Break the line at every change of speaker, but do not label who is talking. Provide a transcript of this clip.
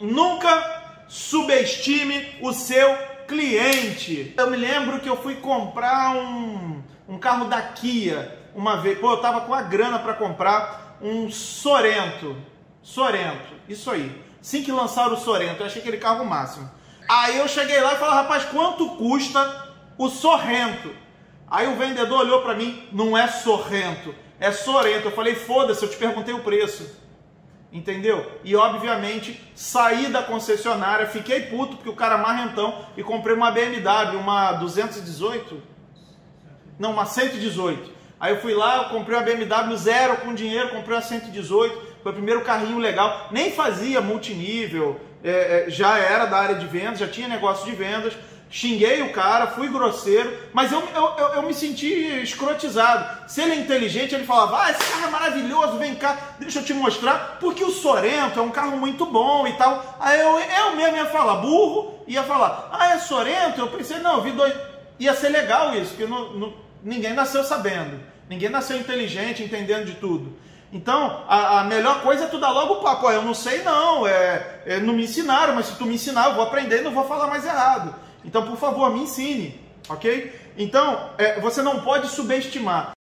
Nunca subestime o seu cliente. Eu me lembro que eu fui comprar um, um carro da Kia uma vez. Pô, eu tava com a grana para comprar um Sorento. Sorento, isso aí. Assim que lançaram o Sorento, eu achei aquele carro máximo. Aí eu cheguei lá e falei, rapaz, quanto custa o Sorrento? Aí o vendedor olhou para mim, não é Sorrento, é Sorento. Eu falei, foda-se, eu te perguntei o preço. Entendeu? E obviamente saí da concessionária, fiquei puto porque o cara marrentão e comprei uma BMW, uma 218, não, uma 118. Aí eu fui lá, eu comprei uma BMW zero com dinheiro, comprei uma 118, foi o primeiro carrinho legal, nem fazia multinível, é, é, já era da área de vendas, já tinha negócio de vendas, xinguei o cara, fui grosseiro, mas eu, eu, eu, eu, me senti escrotizado. Se ele é inteligente, ele falava, ah, esse carro é maravilhoso, cá, deixa eu te mostrar, porque o Sorento é um carro muito bom e tal. Aí eu, eu mesmo ia falar, burro, ia falar, ah, é Sorento? Eu pensei, não, eu vi dois... Ia ser legal isso, porque não, não, ninguém nasceu sabendo, ninguém nasceu inteligente, entendendo de tudo. Então, a, a, melhor coisa é tu dar logo o papo. eu não sei não, é, é, não me ensinaram, mas se tu me ensinar, eu vou aprender e não vou falar mais errado. Então, por favor, me ensine, ok? Então, é, você não pode subestimar.